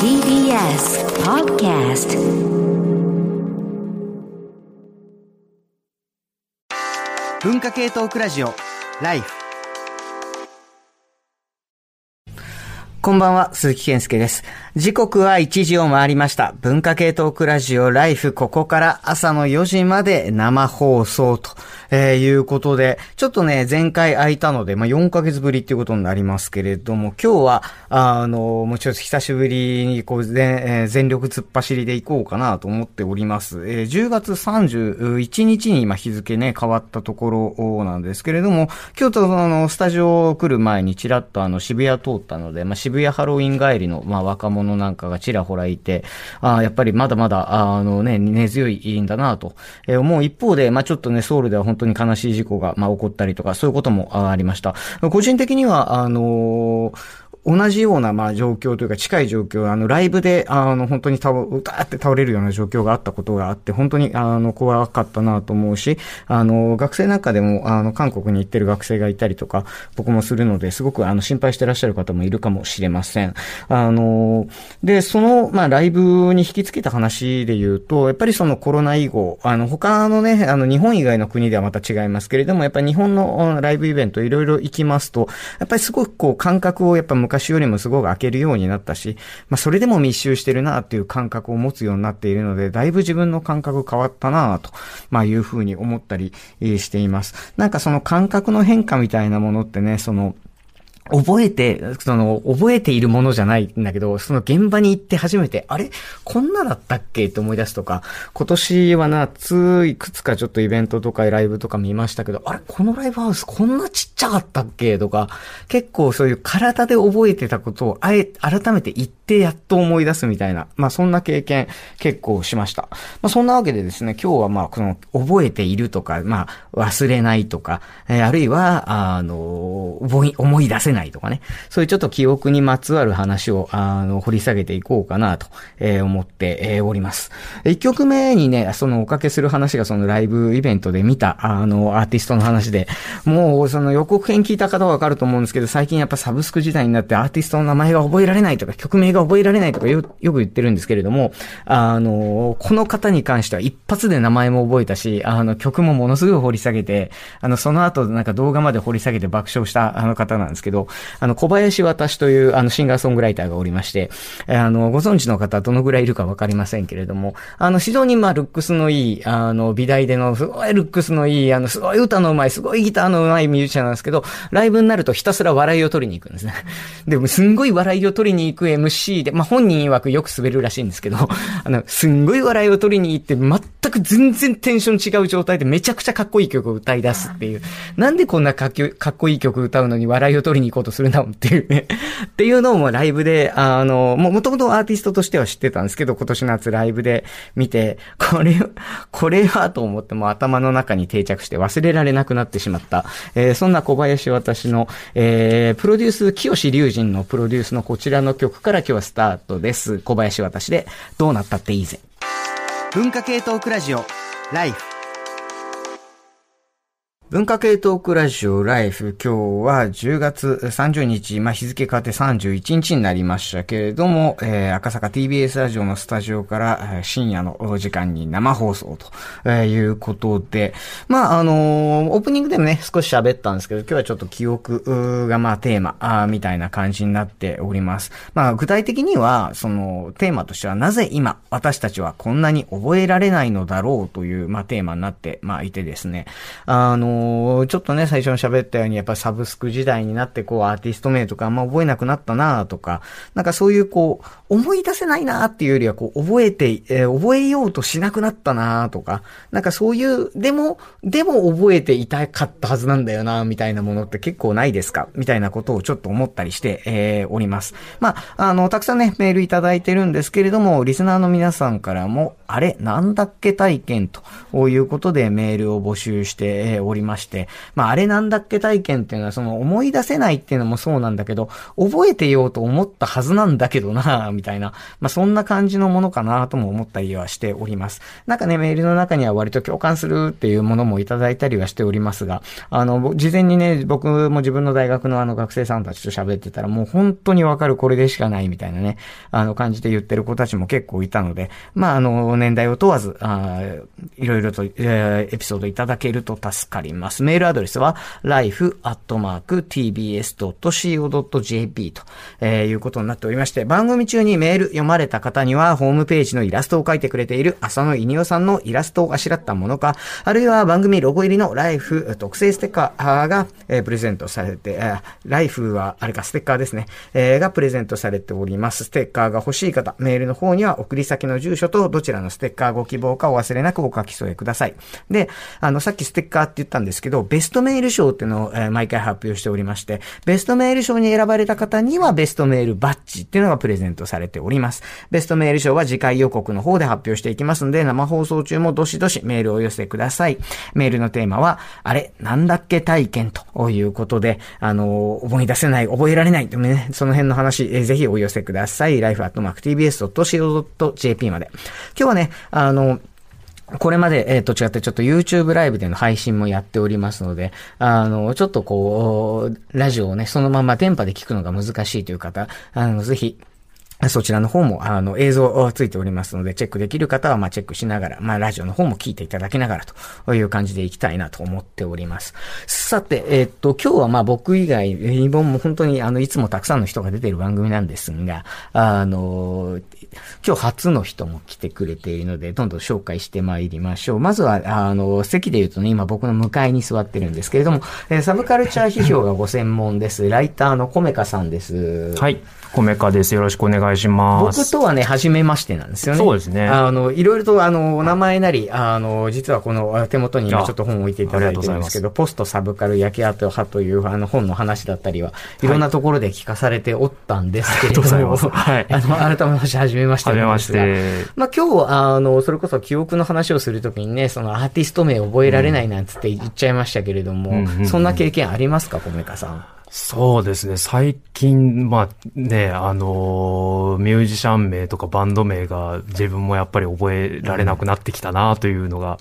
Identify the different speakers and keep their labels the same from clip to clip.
Speaker 1: TBS Podcast
Speaker 2: 文化系トークラジオライフ。こんばんは、鈴木健介です。時刻は1時を回りました。文化系トークラジオライフ、ここから朝の4時まで生放送と、えー、いうことで、ちょっとね、前回空いたので、まあ、4ヶ月ぶりっていうことになりますけれども、今日は、あの、もうちょっと久しぶりに、こう、全、えー、全力突っ走りでいこうかなと思っております。えー、10月31日に今日付ね、変わったところなんですけれども、今日とあの、スタジオ来る前にちらっとあの、渋谷通ったので、まあ、渋谷ハロウィン帰りの、まあ、若者なんかがちらほらいて、あやっぱりまだまだ、あのね、根強いんだなと、えー、思う一方で、まあ、ちょっとね、ソウルでは本当に悲しい事故が、まあ、起こったりとか、そういうこともありました。個人的には、あのー同じような、まあ、状況というか、近い状況、あの、ライブで、あの、本当に倒、うたって倒れるような状況があったことがあって、本当に、あの、怖かったなと思うし、あの、学生なんかでも、あの、韓国に行ってる学生がいたりとか、僕もするので、すごく、あの、心配してらっしゃる方もいるかもしれません。あの、で、その、まあ、ライブに引き付けた話で言うと、やっぱりそのコロナ以後、あの、他のね、あの、日本以外の国ではまた違いますけれども、やっぱり日本のライブイベントいろいろ行きますと、やっぱりすごくこう、感覚をやっぱ昔昔よりもすごく開けるようになったし、まあそれでも密集してるなっていう感覚を持つようになっているので、だいぶ自分の感覚変わったなと、まあいうふうに思ったりしています。なんかその感覚の変化みたいなものってね、その、覚えて、その、覚えているものじゃないんだけど、その現場に行って初めて、あれ？こんなだったっけ？って思い出すとか、今年は夏、いくつかちょっとイベントとかライブとか見ましたけど、あれ？このライブハウスこんなちっちゃかったっけ？とか、結構そういう体で覚えてたことを、あえ、改めて言ってやっと思い出すみたいな、まあそんな経験結構しました。まあそんなわけでですね、今日はまあこの、覚えているとか、まあ忘れないとか、えー、あるいは、あの、思い、思い出せないないとかね、そういうちょっと記憶にまつわる話を、あの、掘り下げていこうかなと、えー、思って、えー、おります。一曲目にね、そのおかけする話がそのライブイベントで見た、あの、アーティストの話で、もうその予告編聞いた方はわかると思うんですけど、最近やっぱサブスク時代になってアーティストの名前が覚えられないとか、曲名が覚えられないとかよよく言ってるんですけれども、あの、この方に関しては一発で名前も覚えたし、あの、曲もものすごい掘り下げて、あの、その後なんか動画まで掘り下げて爆笑したあの方なんですけど、あの、小林私という、あの、シンガーソングライターがおりまして、あの、ご存知の方どのぐらいいるかわかりませんけれども、あの、非常にまあ、ルックスのいい、あの、美大での、すごいルックスのいい、あの、すごい歌の上手い、すごいギターの上手いミュージシャンなんですけど、ライブになるとひたすら笑いを取りに行くんですね。でも、すんごい笑いを取りに行く MC で、まあ、本人曰くよく滑るらしいんですけど、あの、すんごい笑いを取りに行って、全く全然テンション違う状態でめちゃくちゃかっこいい曲を歌い出すっていう。なんでこんなかっこいい曲歌うのに笑いを取りに行こうとするんだもんっていうね。っていうのをライブで、あの、も、もともとアーティストとしては知ってたんですけど、今年夏ライブで見て、これ、これはと思っても頭の中に定着して忘れられなくなってしまった。えー、そんな小林私の、えー、プロデュース、清志隆人のプロデュースのこちらの曲から今日はスタートです。小林私で、どうなったっていいぜ。文化系トークラジオ、ライフ。文化系トークラジオライフ、今日は10月30日、まあ、日付変わって31日になりましたけれども、えー、赤坂 TBS ラジオのスタジオから、深夜の時間に生放送と、いうことで、まあ、あのー、オープニングでもね、少し喋ったんですけど、今日はちょっと記憶がまあ、テーマあ、みたいな感じになっております。まあ、具体的には、その、テーマとしては、なぜ今、私たちはこんなに覚えられないのだろうという、まあ、テーマになって、まあ、いてですね、あのちょっとね、最初に喋ったように、やっぱサブスク時代になって、こう、アーティスト名とかあんま覚えなくなったなとか、なんかそういう、こう、思い出せないなっていうよりは、こう、覚えて、えー、覚えようとしなくなったなとか、なんかそういう、でも、でも覚えていたかったはずなんだよなみたいなものって結構ないですか？みたいなことをちょっと思ったりして、えー、おります。まあ、あの、たくさんね、メールいただいてるんですけれども、リスナーの皆さんからも、あれなんだっけ体験ということでメールを募集しておりまして、まあ、あれなんだっけ体験っていうのは、その思い出せないっていうのもそうなんだけど、覚えてようと思ったはずなんだけどな、みたいな、まあ、そんな感じのものかなとも思ったりはしております。なんかね、メールの中には割と共感するっていうものもいただいたりはしておりますが、あの、事前にね、僕も自分の大学のあの学生さんたちと喋ってたら、もう本当にわかるこれでしかないみたいなね、あの感じで言ってる子たちも結構いたので、まあ、あの、年代を問わず、あいろいろと、えー、エピソードいただけると助かります。メールアドレスは、life.tbs.co.jp と、えー、いうことになっておりまして、番組中にメール読まれた方には、ホームページのイラストを描いてくれている浅野稲夫さんのイラストをあしらったものか、あるいは番組ロゴ入りのライフ特製ステッカーが、えー、プレゼントされて、えー、ライフは、あれか、ステッカーですね、えー、がプレゼントされております。ステッカーが欲しい方、メールの方には送り先の住所とどちらのステッカーご希望かお忘れなくお書き添えください。で、あの、さっきステッカーって言ったんですけど、ベストメール賞っていうのを、えー、毎回発表しておりまして、ベストメール賞に選ばれた方にはベストメールバッジっていうのがプレゼントされております。ベストメール賞は次回予告の方で発表していきますので、生放送中もどしどしメールを寄せください。メールのテーマは、あれ、なんだっけ体験ということで、あの、思い出せない、覚えられない、ね、その辺の話、えー、ぜひお寄せください。life.tbs.co.jp まで。今日はね、ねあの、これまで、えー、と違ってちょっと YouTube ライブでの配信もやっておりますので、あの、ちょっとこう、ラジオをね、そのまま電波で聞くのが難しいという方、あの、ぜひ、そちらの方も、あの、映像ついておりますので、チェックできる方は、ま、チェックしながら、まあ、ラジオの方も聞いていただきながらという感じでいきたいなと思っております。さて、えっと、今日はま、僕以外、日本も本当に、あの、いつもたくさんの人が出ている番組なんですが、あの、今日初の人も来てくれているので、どんどん紹介してまいりましょう。まずは、あの、席で言うとね、今僕の向かいに座ってるんですけれども、えサブカルチャー批評がご専門です。ライターのコメカさんです。
Speaker 3: はい。コメカです。よろしくお願いします。
Speaker 2: 僕とはね、初めましてなんですよね。
Speaker 3: そうですね。
Speaker 2: あの、いろいろと、あの、お名前なり、あの、実はこの手元に今ちょっと本を置いていただいてるんですけど、ポストサブカル焼け跡派というあの本の話だったりは、いろんなところで聞かされておったんですけれども、はい。あの、改めまして、初めまして。
Speaker 3: 初めまして。
Speaker 2: まあ今日、あの、それこそ記憶の話をするときにね、そのアーティスト名覚えられないなんつって言っちゃいましたけれども、そんな経験ありますか、コメカさん？
Speaker 3: そうですね。最近、まあね、あの、ミュージシャン名とかバンド名が自分もやっぱり覚えられなくなってきたなというのが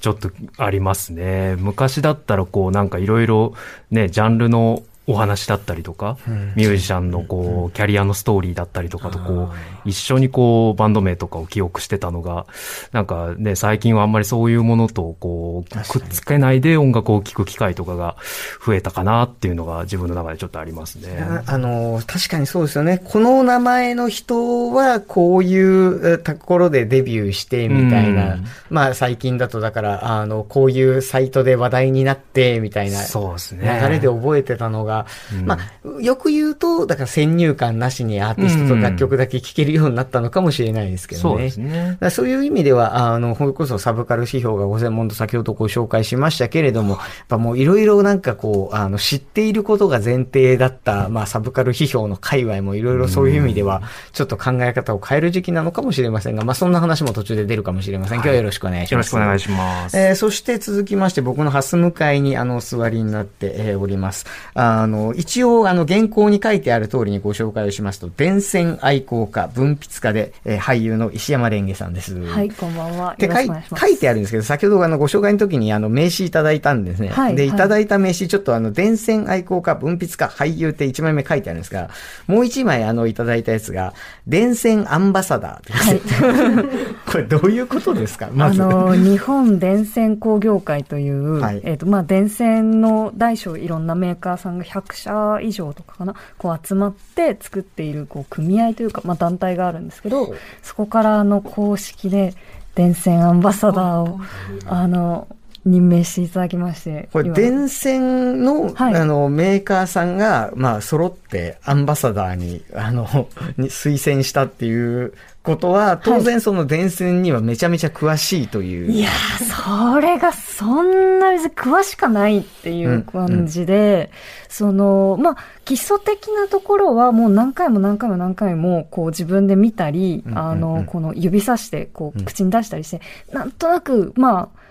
Speaker 3: ちょっとありますね。昔だったらこうなんかいろいろね、ジャンルのお話だったりとか、ミュージシャンのこう、キャリアのストーリーだったりとかとこう、一緒にこう、バンド名とかを記憶してたのが、なんかね、最近はあんまりそういうものとこう、くっつけないで音楽を聴く機会とかが増えたかなっていうのが自分の中でちょっとありますね。
Speaker 2: あの、確かにそうですよね。この名前の人はこういうところでデビューしてみたいな、まあ最近だとだから、あの、こういうサイトで話題になってみたいな、
Speaker 3: そうですね。
Speaker 2: 流れで覚えてたのが、うん、まあ、よく言うと、だから先入観なしにアーティストと楽曲だけ聴けるようになったのかもしれないですけどね。そうですね。そういう意味では、あの、ほれこそサブカル指標がご専門と先ほどご紹介しましたけれども、やっぱもういろいろなんかこう、あの、知っていることが前提だった、まあ、サブカル批評の界隈もいろいろそういう意味では、ちょっと考え方を変える時期なのかもしれませんが、まあ、そんな話も途中で出るかもしれません。今日はよろしくお願いします。よろ
Speaker 3: しくお願いします。
Speaker 2: えー、そして続きまして、僕のハス向かいに、あの、座りになって、えー、おります。あの、一応、あの、原稿に書いてある通りにご紹介をしますと、電線愛好家、文筆家で、えー、俳優の石山蓮華さんです。
Speaker 4: はい、こんばんは。
Speaker 2: で、書いてあるんですけど、先ほどあの、ご紹介の時にあの、名刺いただいたんですね。はい、で、いただいた名刺、ちょっとあの、電線愛好家、文筆家、俳優って一枚目書いてあるんですが、もう一枚あの、いただいたやつが、電線アンバサダーはい、これどういうことですか？
Speaker 4: まず。あの、日本電線工業会という、はい、えっ、ー、と、まあ、電線の大小いろんなメーカーさんが100社以上とかかな、こう集まって作っているこう組合というか、まあ、団体があるんですけど、そこからあの公式で電線アンバサダーを、あの、任命していただきまして。
Speaker 2: これ、電線の、はい、あの、メーカーさんが、まあ、揃ってアンバサダーに、あの、に推薦したっていうことは、当然その電線にはめちゃめちゃ詳しいという。
Speaker 4: はい、いやそれがそんなに詳しかないっていう感じで、うんうん、その、まあ、基礎的なところはもう何回も何回も何回も、こう自分で見たり、あの、この指さして、こう口に出したりして、なんとなく、まあ、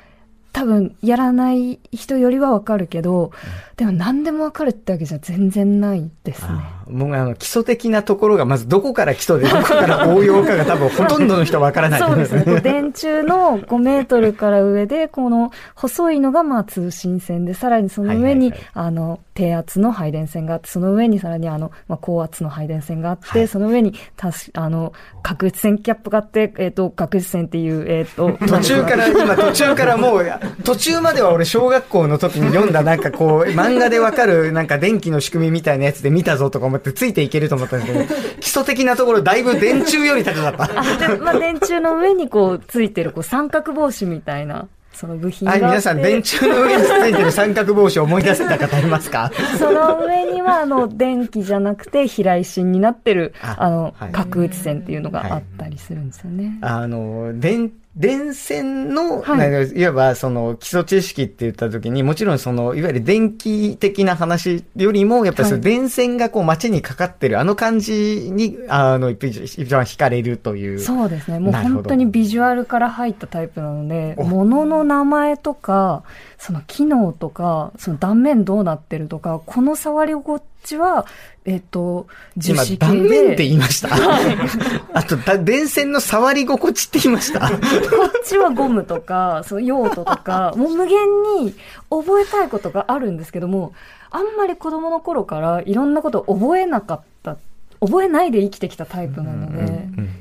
Speaker 4: 多分やらない人よりはわかるけど、でも何でもわかるってわけじゃ全然ないですね。
Speaker 2: もうあの基礎的なところがまずどこから基礎でどこから応用かが多分ほとんどの人わからない、
Speaker 4: そうですね。電柱の5メートルから上で、この細いのがまあ通信線で、さらにその上に、あの、低圧の配電線があって、その上にさらにあの、まあ、高圧の配電線があって、はい、その上にたし、あの、確実線キャップがあって、えっ、ー、と、確実線っていう、えっ、ー、と、
Speaker 2: 途中から、今途中からもう、途中までは俺小学校の時に読んだなんかこう、漫画でわかるなんか電気の仕組みみたいなやつで見たぞとか思ってついていけると思ったんですけど、基礎的なところだいぶ電柱より高かった。
Speaker 4: まあ電柱の上にこうついてるこう三角帽子みたいな。その部品がはい、
Speaker 2: 皆さん、電柱の上についてる三角帽子を思い出せた方いますか？
Speaker 4: その上には、あの、電気じゃなくて、飛来芯になってる、あの、角打ち線っていうのがあったりするんですよね。
Speaker 2: はい、あの、電電線の、はい、いわばその基礎知識って言った時に、もちろんその、いわゆる電気的な話よりも、やっぱりその電線がこう街にかかってる、あの感じに、あの、一番惹かれるという。
Speaker 4: そうですね。もう本当にビジュアルから入ったタイプなので、物の名前とか、その機能とか、その断面どうなってるとか、この触り心地は、えっ、と、
Speaker 2: 樹脂系で。断面って言いました？あとだ、電線の触り心地って言いました？こ
Speaker 4: っちはゴムとか、その用途とか、もう無限に覚えたいことがあるんですけども、あんまり子供の頃からいろんなことを覚えなかった覚えないで生きてきたタイプなので、うんうんうん今、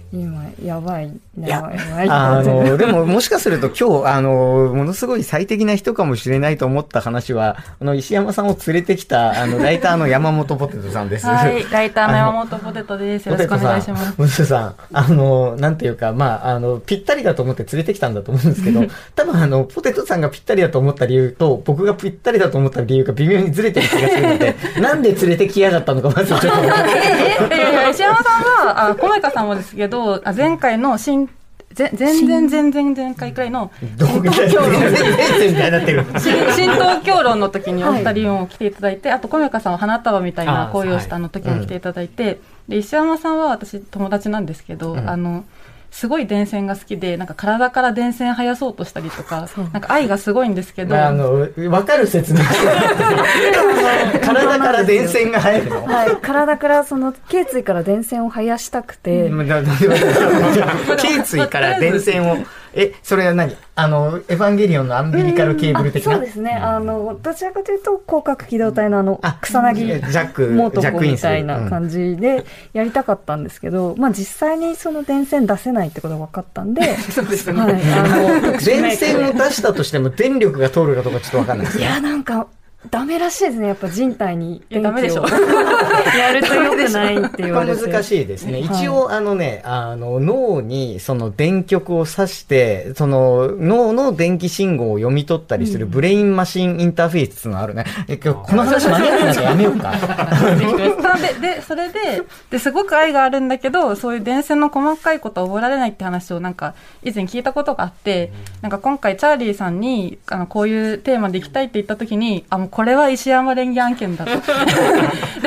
Speaker 4: やばい、やばい、やばい。
Speaker 2: あの、でももしかすると今日、あの、ものすごい最適な人かもしれないと思った話は、あの、石山さんを連れてきた、あの、ライターの山本ポテトさんです。
Speaker 5: はい、ライターの山本ポテトです。よろしくお願いします。
Speaker 2: ムスさん、あの、なんていうか、まあ、あの、ぴったりだと思って連れてきたんだと思うんですけど、多分あの、ポテトさんがぴったりだと思った理由と、僕がぴったりだと思った理由が微妙にずれてる気がするので、なんで連れてきやがったのか、まずちょっと。い
Speaker 5: やいや、石山さんは、あ、小前さんもですけど、あ前回の新全然全然前回くらいの新東京論新東京論の時にお二人も来ていただいて、あと小宮さんは花束みたいな恋をしたの時も来ていただいて、で石山さんは私友達なんですけど、あのすごい電線が好きで、なんか体から電線生やそうとしたりとか、なんか愛がすごいんですけど。
Speaker 2: あ、の、わかる説明 体から電線が生えるの？
Speaker 4: はい。体から、その、頸椎から電線を生やしたくて。
Speaker 2: 頸椎から電線を。え、それは何？あの、エヴァンゲリオンのアンビリカルケーブル的な、
Speaker 4: そうですね。あの、どちらかというと、広角機動隊のあの、草薙ジャック、モートコみたいな感じでやりたかったんですけど、まあ実際にその電線出せないってことが分かったんで、
Speaker 2: そうですね。はい。あの、電線を出したとしても電力が通るかどうかちょっと分かんないです、
Speaker 4: ね。いや、なんか、ダメらしいですね。やっぱ人体に
Speaker 5: 電気を。ダメでしょ。
Speaker 4: やると良くないって言われて。
Speaker 2: 難しいですね。一応、あのね、あの、脳にその電極を刺して、その脳の電気信号を読み取ったりするブレインマシンインターフェースっていうのがあるね。え、今日この話間に合ってなきゃやめようか。
Speaker 5: で、で、それで、で、すごく愛があるんだけど、そういう電線の細かいことを覚えられないって話をなんか、以前聞いたことがあって、なんか今回チャーリーさんに、あの、こういうテーマで行きたいって言った時に、あ、もうこれは石山連議案件だと。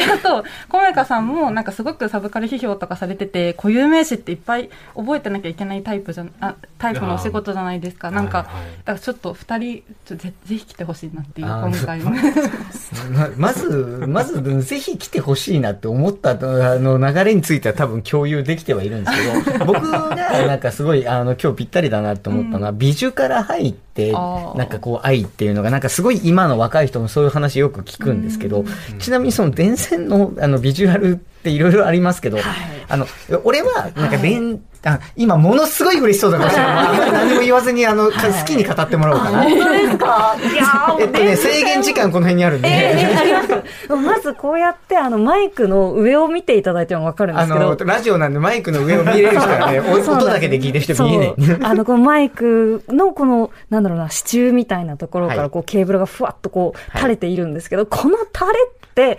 Speaker 5: で、あと、小メカさんもなんかすごくサブカル批評とかされてて、固有名詞っていっぱい覚えてなきゃいけないタイプじゃあタイプのお仕事じゃないですか。なんか、だからちょっと二人ぜ、ぜひ来てほしいなっていう、今回の。
Speaker 2: まず、まず、ぜひ来てほしいなって思ったあの流れについては多分共有できてはいるんですけど、僕がなんかすごい、あの、今日ぴったりだなって思ったのは、うん、美女から入って、なんかこう愛っていうのが、なんかすごい今の若い人もそういう話よく聞くんですけど、ちなみにその電線線のあのビジュアルっていろいろありますけど、あの、俺は、なんか電、あ今、ものすごい嬉しそうだから、ま あ何も言わずに、あの、好きに語ってもらおうかな。
Speaker 4: 本当ですか？いやー
Speaker 2: えっとね、制限時間この辺にあるんで。
Speaker 4: えー、まずこうやって、あの、マイクの上を見ていただいてもわかるんで
Speaker 2: あ
Speaker 4: すけど。
Speaker 2: の、。ラジオなんでマイクの上を見れる人はね、音だけで聞いてる人見えない。
Speaker 4: あの、このマイクのこの、なんだろうな、支柱みたいなところか
Speaker 2: はい。
Speaker 4: らこうケーブルがふわっとこう
Speaker 2: はい。
Speaker 4: 垂れているんですけど、この垂れって、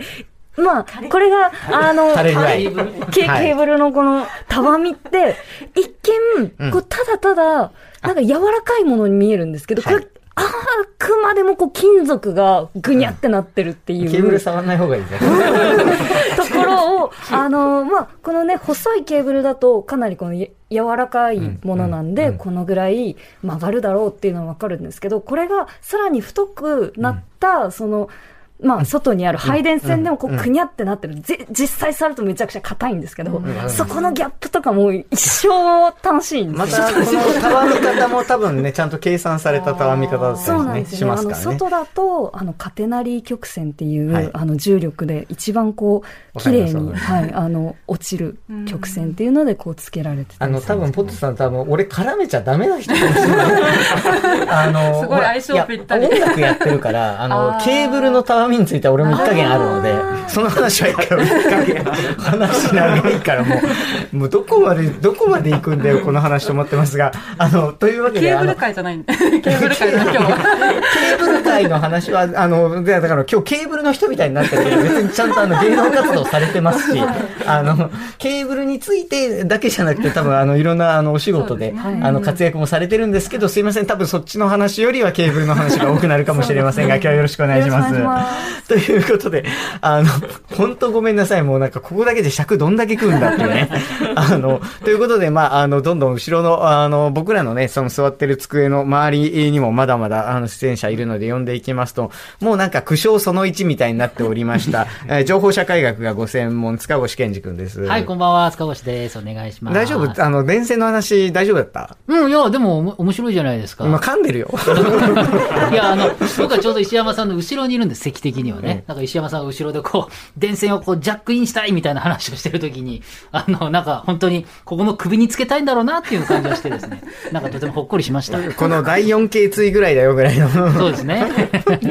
Speaker 4: まあ、これが、あの、ケ
Speaker 2: はい。
Speaker 4: ケーブルのこのたわみって、一
Speaker 2: うん。
Speaker 4: 見、こう、ただただ、なんか柔らかいものに見えるんですけど、これ、
Speaker 2: はい
Speaker 4: あくまでもこう金属がぐにゃってなってるっていう。
Speaker 2: ケーブル触んない方がいいね。
Speaker 4: ところを、あの、まあ、このね、細いケーブルだと、かなりこのや柔らかいものなんで、
Speaker 2: うん。うん。
Speaker 4: このぐらい曲がるだろうっていうのはわかるんですけど、これがさらに太くなった、その、まあ、外にある配電線でもこう、
Speaker 2: うん
Speaker 4: くにゃってなってる。ぜ実際触るとめちゃくちゃ硬いんですけど、
Speaker 2: ん
Speaker 4: そこのギャップとかも一生楽しいんでよ。
Speaker 2: ますた、このたわみ方も多分ね、ちゃんと計算されたたわみ方だった
Speaker 4: そうなん
Speaker 2: りね、
Speaker 4: すよね。あの、
Speaker 2: ますからね。
Speaker 4: 外だと、あの、カテナリー曲線っていう、
Speaker 2: はい
Speaker 4: あの、重力で一番こう、綺麗に、はい、あの、落ちる曲線っていうので、こう、つけられてた
Speaker 2: あの、多分、ポットさん多分、俺絡めちゃダメな人かもしれない。あの、
Speaker 5: すごい相性ぴったり
Speaker 2: 音楽やってるから、あの
Speaker 5: あ、ー
Speaker 2: ケーブルのたわみについては俺も一加減あるので、その話はいいから、一加減。話長いからもう、もうどこまで、どこまで行くんだよ、この話と思ってますが、あの、というわけで、
Speaker 5: ケーブル界じゃないんで。ケーブル界だ今日は。
Speaker 2: ケーブル界の話は、あの、でだから今日ケーブルの人みたいになってるけど、別にちゃんとあの芸能活動されてますし、あの、ケーブルについてだけじゃなくて、多分あの、いろんなあの、お仕事で、あの、活躍もされてるんですけど、すいません、多分そっちの話よりはケーブルの話が多くなるかもしれませんが、今日はよろしくお願いします。ということで、あの、本当ごめんなさい。もうなんかここだけで尺どんだけ食うんだっていうね。あの、ということで、まあ、あの、どんどん後ろの、あの、僕らのね、その座ってる机の周りにもまだまだ、あの、出演者いるので呼んでいきますと、もうなんか苦笑その1みたいになっておりました。えー情報社会学がご専門、塚越健二君です。
Speaker 6: はい、こんばんは、塚越です。お願いします。
Speaker 2: 大丈夫？あの、電線の話大丈夫だった？
Speaker 6: うん、いや、でも面白いじゃないですか。
Speaker 2: 今噛んでるよ。
Speaker 6: いや、あの、僕はちょうど石山さんの後ろにいるんです、席的にはね。なんか石山さんが後ろでこう、電線をこう、ジャックインしたいみたいな話をしてるときに、あの、なんか本当に、ここの首につけたいんだろうなっていう感じがしてですね。なんかとてもほっこりしました。
Speaker 2: この第4頸椎ぐらいだよぐらいの。
Speaker 6: そうですね。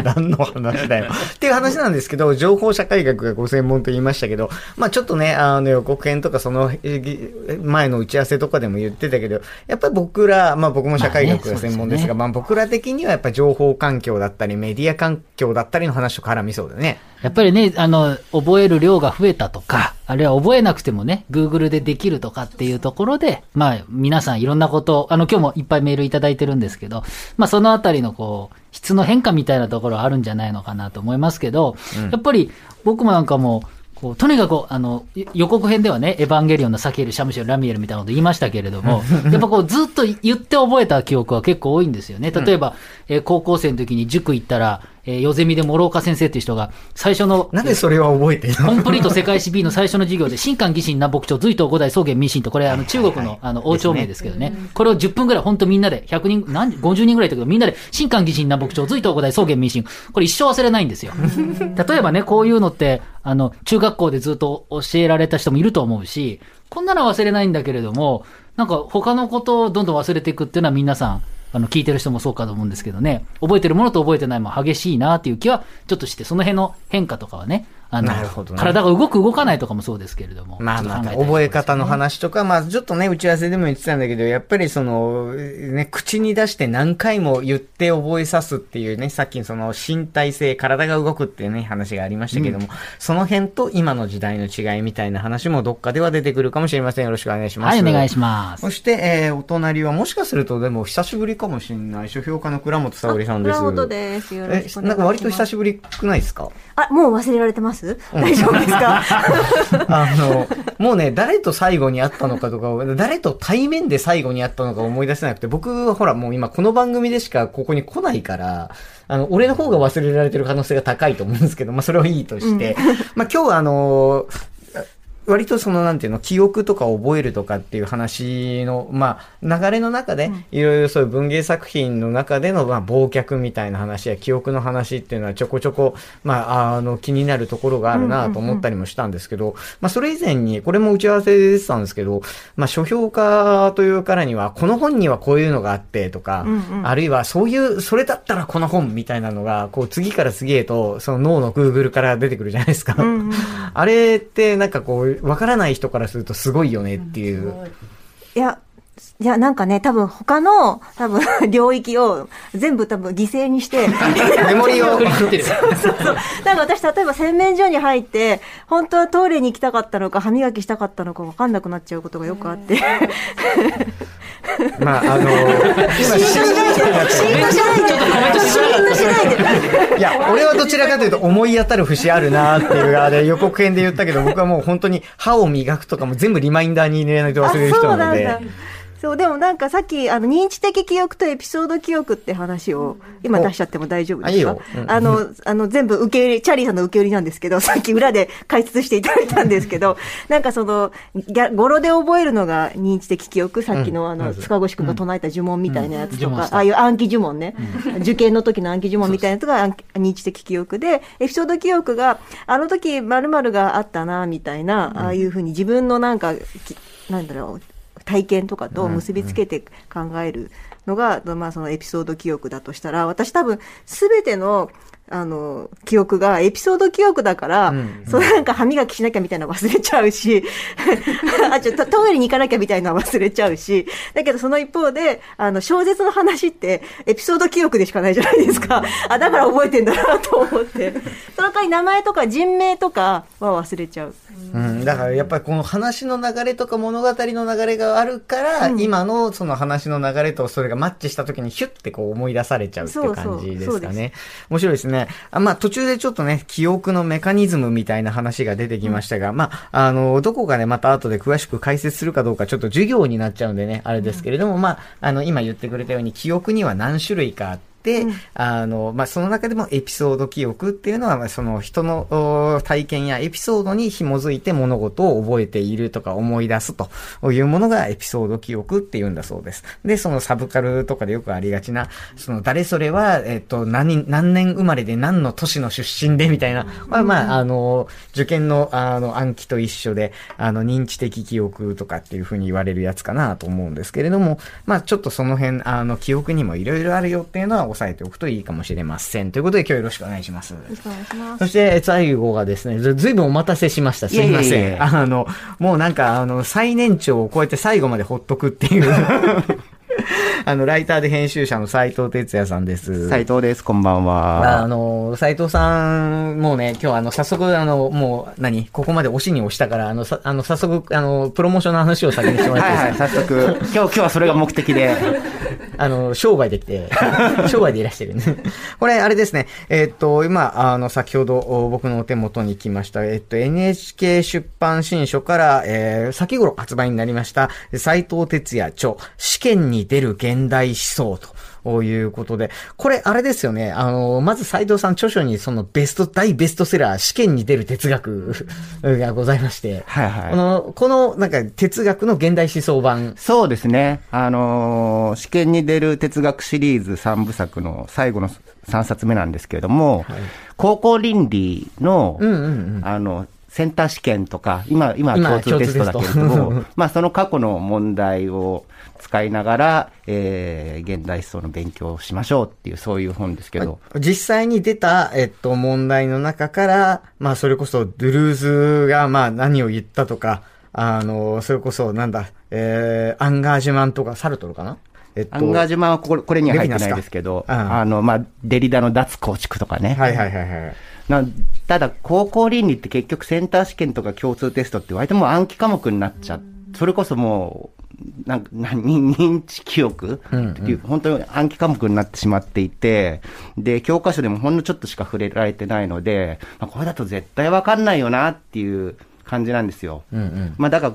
Speaker 2: 何の話だよ。っていう話なんですけど、情報社会学がご専門と言いましたけど、まあちょっとね、あの予告編とかそのえー前の打ち合わせとかでも言ってたけど、やっぱり僕ら、まあ僕も社会学が専門ですが、まあ僕ら的にはやっぱ情報環境だったり、メディア環境だったりの話と絡みそうだね。
Speaker 6: やっぱりね、あの、覚える量が増えたとか、あるいは覚えなくてもね、Google でできるとかっていうところで、まあ、皆さんいろんなこと、あの、今日もいっぱいメールいただいてるんですけど、まあ、そのあたりのこう、質の変化みたいなところはあるんじゃないのかなと思いますけど、やっぱり僕もなんかもう、こう、とにかく、あの、よ予告編ではね、エヴァンゲリオンのサケル、シャムシェル、ラミエルみたいなこと言いましたけれども、やっぱこう、ずっと言って覚えた記憶は結構多いんですよね。例えば、えー高校生の時に塾行ったら、えー、ヨゼミで諸岡先生っていう人が、最初の、
Speaker 2: なんでそれは覚えてる
Speaker 6: コ
Speaker 2: の
Speaker 6: ンプリート世界史 B の最初の授業で、新漢義神南北朝、隋東五代草原民進と、これあの中国のあの王朝名ですけどね、これを10分ぐらい本当みんなで、100人、何、50人ぐらいいたけど、みんなで、新漢義神南北朝、隋東五代草原民進、これ一生忘れないんですよ。例えばね、こういうのって、あの、中学校でずっと教えられた人もいると思うし、こんなのは忘れないんだけれども、なんか他のことをどんどん忘れていくっていうのは皆さん、あの、聞いてる人もそうかと思うんですけどね、覚えてるものと覚えてないも激しいなっていう気はちょっとして、その辺の変化とかはね、あの
Speaker 2: なるほどね
Speaker 6: 体が動く動かないとかもそうですけれども。
Speaker 2: まあまあ、覚え方の話とか、まあちょっとね、打ち合わせでも言ってたんだけど、やっぱりその、ね、口に出して何回も言って覚えさすっていうね、さっきその身体性、体が動くっていうね、話がありましたけども、その辺と今の時代の違いみたいな話もどっかでは出てくるかもしれません。よろしくお願いします。
Speaker 6: はい、お願いします
Speaker 2: そ。して、えー、お隣はもしかするとでも久しぶりかもしれない、書評家の倉本沙織さんです。
Speaker 7: 倉本です。よろ
Speaker 2: え
Speaker 7: しくお願いします。
Speaker 2: なんか割と久しぶりくないですか？
Speaker 7: あ、もう忘れられてます、大丈夫ですか？
Speaker 2: あの、もうね、誰と最後に会ったのかとかを、誰と対面で最後に会ったのか思い出せなくて、僕はほらもう今この番組でしかここに来ないから、あの、俺の方が忘れられてる可能性が高いと思うんですけど、まあそれはいいとして、まあ今日はあの、割とその、なんていうの、記憶とか覚えるとかっていう話の、まあ、流れの中で、いろいろそういう文芸作品の中での、まあ、忘却みたいな話や記憶の話っていうのはちょこちょこ、まあ、あの、気になるところがあるなと思ったりもしたんですけど、まあ、それ以前に、これも打ち合わせで出てたんですけど、まあ、書評家というからには、この本にはこういうのがあってとか、あるいはそういう、それだったらこの本みたいなのが、こう、次から次へと、その脳の Google から出てくるじゃないですか。あれって、なんかこう、わからない人からするとすごいよねっていう。
Speaker 7: いや、いや、なんかね、多分他の、多分 領域を全部多分犠牲にして。
Speaker 2: メモリを。そうそう
Speaker 7: そう。なんか私、例えば洗面所に入って、本当はトイレに行きたかったのか、歯磨きしたかったのか分かんなくなっちゃうことがよくあって。
Speaker 2: まあ、あのー、
Speaker 7: 今、シーンとしないで。シーンとしないで。シーンとしない
Speaker 2: で。いや、俺はどちらかというと思い当たる節あるなっていう側で予告編で言ったけど、僕はもう本当に歯を磨くとかも全部リマインダーに入れないと忘れる人なので。
Speaker 7: そう、でもなんかさっき、あの、認知的記憶とエピソード記憶って話を、今出しちゃっても大丈夫ですか？あうん、あの、あの、全部受け入れ、チャーリーさんの受け売りなんですけど、さっき裏で解説していただいたんですけど、なんかその、語呂で覚えるのが認知的記憶、さっきのあの、塚越君が唱えた呪文みたいなやつとか、ああいう暗記呪文ね、受験の時の暗記呪文みたいなやつが認知的記憶で、エピソード記憶が、あの時〇〇があったな、みたいな、ああいうふうに自分のなんか、なんだろう、体験とかと結びつけて考えるのが、まあそのエピソード記憶だとしたら、私多分すべてのあの、記憶がエピソード記憶だから、うんうん、そうなんか歯磨きしなきゃみたいなの忘れちゃうし、あ、ちょっとトイレに行かなきゃみたいなの忘れちゃうし、だけどその一方で、あの、小説の話ってエピソード記憶でしかないじゃないですか。あ、だから覚えてんだなと思って。その代わり名前とか人名とかは忘れちゃう。
Speaker 2: うん、だからやっぱりこの話の流れとか物語の流れがあるから、うん、今のその話の流れとそれがマッチした時にヒュッてこう思い出されちゃうっていう感じですかね。面白いですね。あまあ途中でちょっとね、記憶のメカニズムみたいな話が出てきましたが、うん、まあ、あの、どこかね、また後で詳しく解説するかどうかちょっと授業になっちゃうんでね、あれですけれども、まあ、あの、今言ってくれたように記憶には何種類かあって、、うん、あの、まあ、その中でもエピソード記憶っていうのは、まあ、その人の体験やエピソードに紐づいて物事を覚えているとか思い出すというものがエピソード記憶っていうんだそうです。で、そのサブカルとかでよくありがちな、その誰それは、えっと、何、何年生まれで何の都市の出身でみたいな、まあ、まあ、あの、受験の、あの、暗記と一緒で、あの、認知的記憶とかっていうふうに言われるやつかなと思うんですけれども、まあ、ちょっとその辺、あの、記憶にもいろいろあるよっていうのは押さえておくといいかもしれません。ということで今日よろしくお願いします。よろしくお願いします。そして最後がですね、ずずいぶんお待たせしました。すいません。いやいやいやあの、もうなんか、あの、最年長をこうやって最後までほっとくっていう あの、ライターで編集者の斉藤哲也さんです。
Speaker 8: 斉藤です。こんばんは。
Speaker 2: あの、斉藤さん、もうね、今日あの、早速、あの、もう、何？ここまで押しに押したから、あの、さあの、早速、あの、プロモーションの話を先にしてもらっていいですか？はいはい、
Speaker 8: 早速。今日、今日はそれが目的で。
Speaker 2: あの、商売できて、商売でいらしてるね。これ、あれですね。えー、っと、今、あの、先ほど僕のお手元に来ました、えー、っと、NHK 出版新書から、えー、先頃発売になりました、斉藤哲也著、試験に出る現代思想と。いうことで、これ、あれですよね。あの、まず斎藤さん著書にそのベスト、大ベストセラー、試験に出る哲学がございまして、はいはい。この、この、なんか、哲学の現代思想版。
Speaker 8: そうですね。あの試験に出る哲学シリーズ3部作の最後の3冊目なんですけれども、はい、高校倫理の、うんうんうん、あの、センター試験とか、今、今は共通テストだけれども、まあその過去の問題を使いながら、えー、現代思想の勉強をしましょうっていう、そういう本ですけど。
Speaker 2: 実際に出た、えっと、問題の中から、まあそれこそ、ドゥルーズが、まあ何を言ったとか、あの、それこそ、なんだ、えー、アンガージュマンとか、サルトルかな？
Speaker 8: えっと、アンガージュマンはこれこれには入ってないですけど、あの、まあ、デリダの脱構築とかね。
Speaker 2: はいはいはいはい。
Speaker 8: なただ、高校倫理って結局センター試験とか共通テストって割ともう暗記科目になっちゃう。それこそもう、なんか、認知記憶？っていう、うんうん、本当に暗記科目になってしまっていて、で、教科書でもほんのちょっとしか触れられてないので、まあ、これだと絶対わかんないよなっていう感じなんですよ。うんうん、まあ、だから、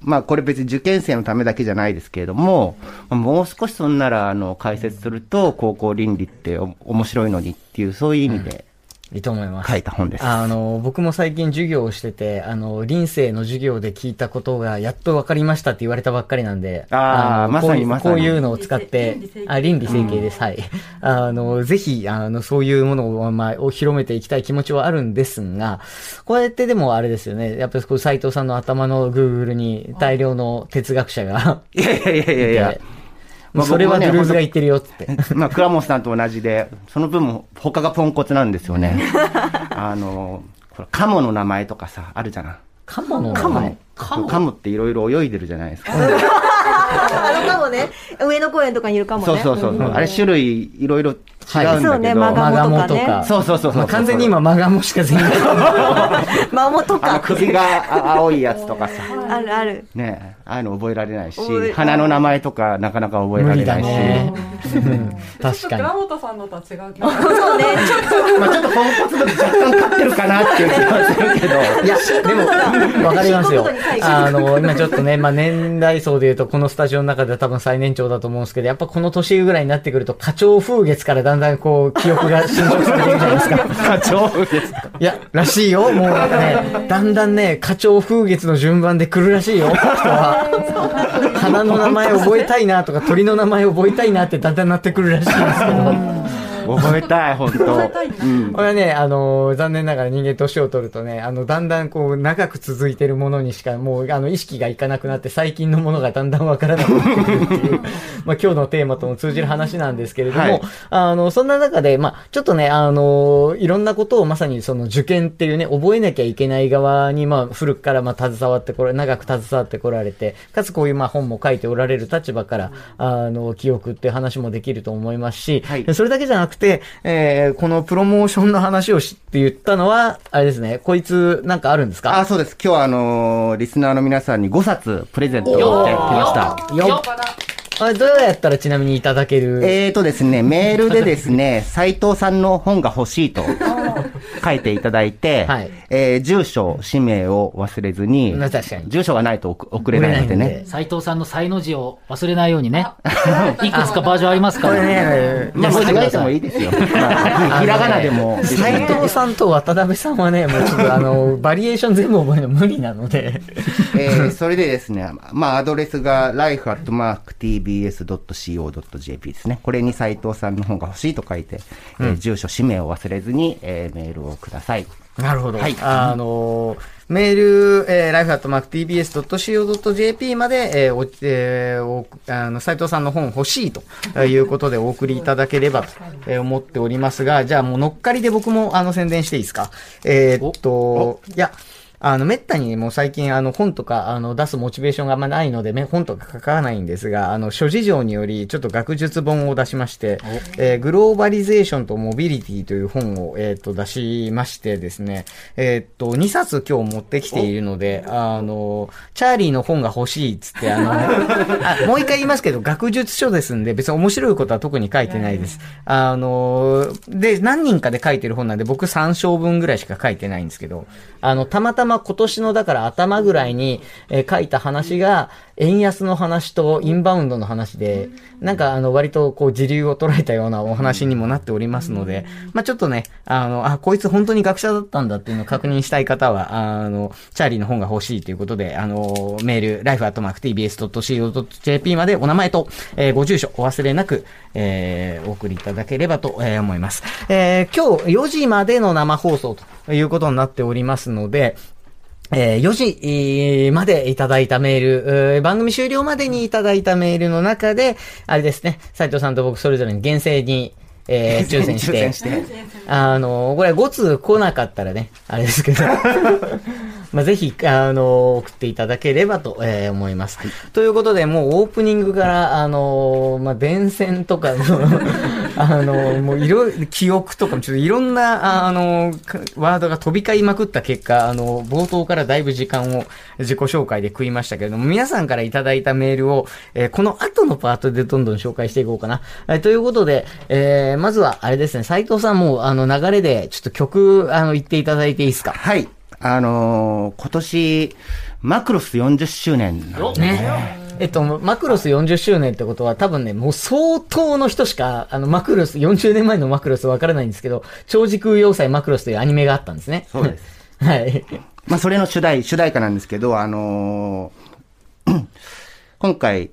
Speaker 8: まあ、これ別に受験生のためだけじゃないですけれども、もう少しそんなら、あの、解説すると、高校倫理って面白いのにっていう、そういう意味で、
Speaker 2: いいと思います。
Speaker 8: 書いた本です。
Speaker 2: あの、僕も最近授業をしてて、あの、臨生の授業で聞いたことがやっと分かりましたって言われたばっかりなんで、
Speaker 8: ああ、まさにまさに。
Speaker 2: こういうのを使って、あ、倫理整形です。はい。あの、ぜひ、あの、そういうものを、まあ、を広めていきたい気持ちはあるんですが、こうやってでもあれですよね、やっぱりこう斎藤さんの頭の Google に大量の哲学者が、
Speaker 8: いやいやいやいやいや。
Speaker 2: もうそれはドゥルーズが言ってるよって。
Speaker 8: まあ、倉本さんと同じで、その分も他がポンコツなんですよね。あの、これカモの名前とかさ、あるじゃん。
Speaker 2: カモの名
Speaker 8: カモ
Speaker 2: 前。
Speaker 8: カモ？カモっていろいろ泳いでるじゃないですか。
Speaker 7: あのかもね、上野公園とかにいるかもね。
Speaker 8: そうそうそう。
Speaker 7: ん
Speaker 8: あれ種類いろいろ違うんだけど。
Speaker 7: そうねマガ
Speaker 2: モと
Speaker 7: か
Speaker 8: そうそうそうそう
Speaker 2: まあ完全に今マガモしか全然。
Speaker 7: マモと
Speaker 8: あの
Speaker 7: か。
Speaker 8: 首があ青いやつとかさ。
Speaker 7: あるある。
Speaker 8: ねああいうの覚えられないし花の名前とかなかなか覚えられないし。
Speaker 2: ね。うん
Speaker 5: ちょっ
Speaker 2: 確かに。
Speaker 5: と倉本さんのとは違う。
Speaker 7: そうね、ちょっと。
Speaker 8: まあちょっとポンコツ度若干勝ってるかなっていう気はするけど。
Speaker 2: いや、でも、わかりますよあの、今ちょっとね、まあ年代層で言うと、このスタジオの中では多分最年長だと思うんですけど、やっぱこの年ぐらいになってくると、花鳥風月からだんだんこう、記憶が侵食されていくじゃないですか。
Speaker 8: 課長ですか。
Speaker 2: いや、らしいよ。もうね、だんだんね、花鳥風月の順番で来るらしいよ、人は。花の名前覚えたいなとか、鳥の名前覚えたいなってだんだんなってくるらしいんですけど。
Speaker 8: 覚えたい、本当。うん。
Speaker 2: これはね、あの、残念ながら人間年を取るとね、あの、だんだんこう、長く続いてるものにしか、もう、あの、意識がいかなくなって、最近のものがだんだんわからなくなってくるっていう、まあ、今日のテーマとも通じる話なんですけれども、
Speaker 8: はい
Speaker 2: あの、そんな中で、まあ、ちょっとね、あの、いろんなことをまさにその受験っていうね、覚えなきゃいけない側に、まあ、古くから、まあ、携わってこれ、長く携わってこられて、かつこういう、まあ、本も書いておられる立場から、あの、記憶っていう話もできると思いますし、
Speaker 8: はい
Speaker 2: それだけじゃなくて、えーこのプロモーションの話をしって言ったのは、あれですね、こいつなんかあるんですか？
Speaker 8: あ、そうです。今日はあのーリスナーの皆さんに5冊プレゼントしてきました。
Speaker 2: よっあれどうやったらちなみにいただける？
Speaker 8: えーとですね、メールでですね、斉藤さんの本が欲しいと 書いていただいて、
Speaker 2: はい
Speaker 8: えー住所、氏名を忘れずに
Speaker 2: まあ確かに、
Speaker 8: 住所がないと送送れないのでね。
Speaker 6: 斉藤さんの才の字を忘れないようにね。いくつかバージョンありますか
Speaker 2: これ
Speaker 6: ら。
Speaker 2: ね、
Speaker 8: まあ、間違えて。もいいですよ。まあひひらがなでも。
Speaker 2: 斉藤さんと渡辺さんはね、もうちょっとあの、バリエーション全部覚えるの無理なので。
Speaker 8: えーそれでですね、まあ、アドレスが life.tbs.co.jp ですね。これに斉藤さんの本が欲しいと書いて、えー住所、氏名を忘れずに、えーメールをください。
Speaker 2: なるほど。
Speaker 8: はい
Speaker 2: あのメール、えー、life.tbs.co.jp まで、えーお、えーお、あの、斉藤さんの本欲しいということでお送りいただければとえー思っておりますが、じゃあもう乗っかりで僕もあの宣伝していいですか？えーっと、いや、あの、めったにもう最近、あの、本とか、あの、出すモチベーションがあんまないので、め本とか書かないんですが、あの、諸事情により、ちょっと学術本を出しまして、えーグローバリゼーションとモビリティという本を、えーっと、出しましてですね、えーっと、2冊今日持ってきているので、あの、チャーリーの本が欲しいっつって、あの、あもう一回言いますけど、学術書ですんで、別に面白いことは特に書いてないです。あの、で、何人かで書いてる本なんで、僕3章分ぐらいしか書いてないんですけど、あの、たまたまま今年の、だから頭ぐらいに、え書いた話が、円安の話とインバウンドの話で、なんかあの、割とこう、時流を捉えたようなお話にもなっておりますので、まあちょっとね、あの、あ、こいつ本当に学者だったんだっていうのを確認したい方は、あの、チャーリーの本が欲しいということで、あの、メール、life.tbs.co.jp までお名前と、えーご住所、お忘れなく、えーお送りいただければと、え思います。えー今日4時までの生放送ということになっておりますので、えー4時えーまでいただいたメール、えー番組終了までにいただいたメールの中で、あれですね、斉藤さんと僕それぞれに厳正に、えー抽選して、
Speaker 8: して。
Speaker 2: あの、これ5通来なかったらね、あれですけど、まあ、ぜひ、あの、送っていただければと、えー思います。ということで、もうオープニングから、あの、まあ、電線とか の、あの、もういろいろ、記憶とかも、ちょっといろんな、あの、かワードが飛び交いまくった結果、あの、冒頭からだいぶ時間を自己紹介で食いましたけれども、皆さんからいただいたメールを、えーこの後のパートでどんどん紹介していこうかな。えーということで、えーまずは、あれですね、斉藤さんも、あの、流れで、ちょっと曲、あの、言っていただいていいですか？
Speaker 8: はい。あのー今年、マクロス40周年なんで
Speaker 2: ね。えっと、マクロス40周年ってことは多分ね、もう相当の人しか、あの、マクロス、40年前のマクロスわからないんですけど、超時空要塞マクロスというアニメがあったんですね。
Speaker 8: そうです。
Speaker 2: はい。
Speaker 8: まあ、それの主題、主題歌なんですけど、あのー、今回、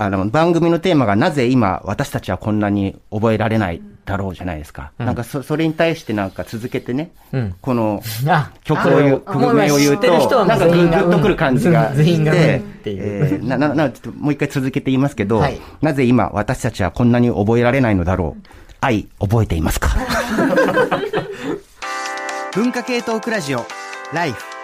Speaker 8: あの、番組のテーマがなぜ今私たちはこんなに覚えられないだろうじゃないですか。うん、なんかそ、それに対してなんか続けてね、うん、この曲を言う、曲名を言うと、なんかグッとくる感じがして、えー、な、な、な、ちょっともう一回続けて言いますけど、はい、なぜ今私たちはこんなに覚えられないのだろう。愛、覚えていますか？
Speaker 2: 文化系トークラジオ、ライフ。